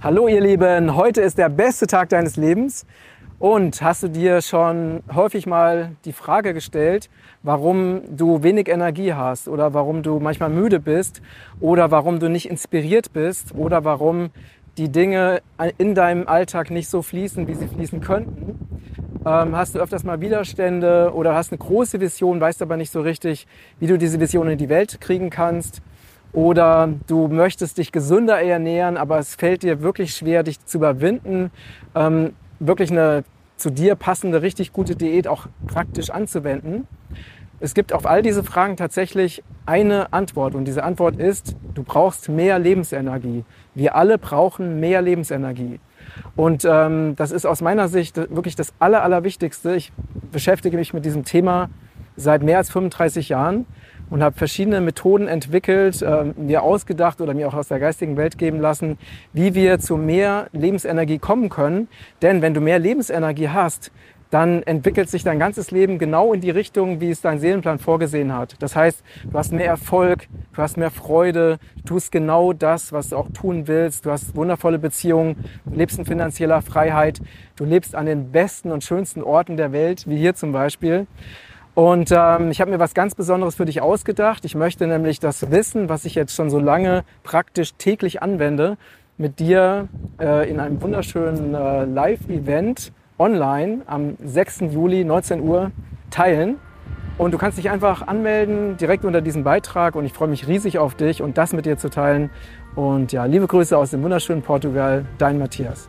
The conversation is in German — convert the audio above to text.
Hallo ihr Lieben, heute ist der beste Tag deines Lebens. Und hast du dir schon häufig mal die Frage gestellt, warum du wenig Energie hast oder warum du manchmal müde bist oder warum du nicht inspiriert bist oder warum die Dinge in deinem Alltag nicht so fließen, wie sie fließen könnten? Ähm, hast du öfters mal Widerstände oder hast eine große Vision, weißt aber nicht so richtig, wie du diese Vision in die Welt kriegen kannst? Oder du möchtest dich gesünder ernähren, aber es fällt dir wirklich schwer, dich zu überwinden, ähm, wirklich eine zu dir passende, richtig gute Diät auch praktisch anzuwenden. Es gibt auf all diese Fragen tatsächlich eine Antwort und diese Antwort ist, du brauchst mehr Lebensenergie. Wir alle brauchen mehr Lebensenergie. Und ähm, das ist aus meiner Sicht wirklich das Aller, Allerwichtigste. Ich beschäftige mich mit diesem Thema seit mehr als 35 Jahren und habe verschiedene Methoden entwickelt, äh, mir ausgedacht oder mir auch aus der geistigen Welt geben lassen, wie wir zu mehr Lebensenergie kommen können. Denn wenn du mehr Lebensenergie hast, dann entwickelt sich dein ganzes Leben genau in die Richtung, wie es dein Seelenplan vorgesehen hat. Das heißt, du hast mehr Erfolg, du hast mehr Freude, du tust genau das, was du auch tun willst, du hast wundervolle Beziehungen, du lebst in finanzieller Freiheit, du lebst an den besten und schönsten Orten der Welt, wie hier zum Beispiel. Und ähm, ich habe mir was ganz Besonderes für dich ausgedacht. Ich möchte nämlich das Wissen, was ich jetzt schon so lange praktisch täglich anwende, mit dir äh, in einem wunderschönen äh, Live-Event online am 6. Juli 19 Uhr teilen. Und du kannst dich einfach anmelden direkt unter diesem Beitrag und ich freue mich riesig auf dich und das mit dir zu teilen. Und ja, liebe Grüße aus dem wunderschönen Portugal, dein Matthias.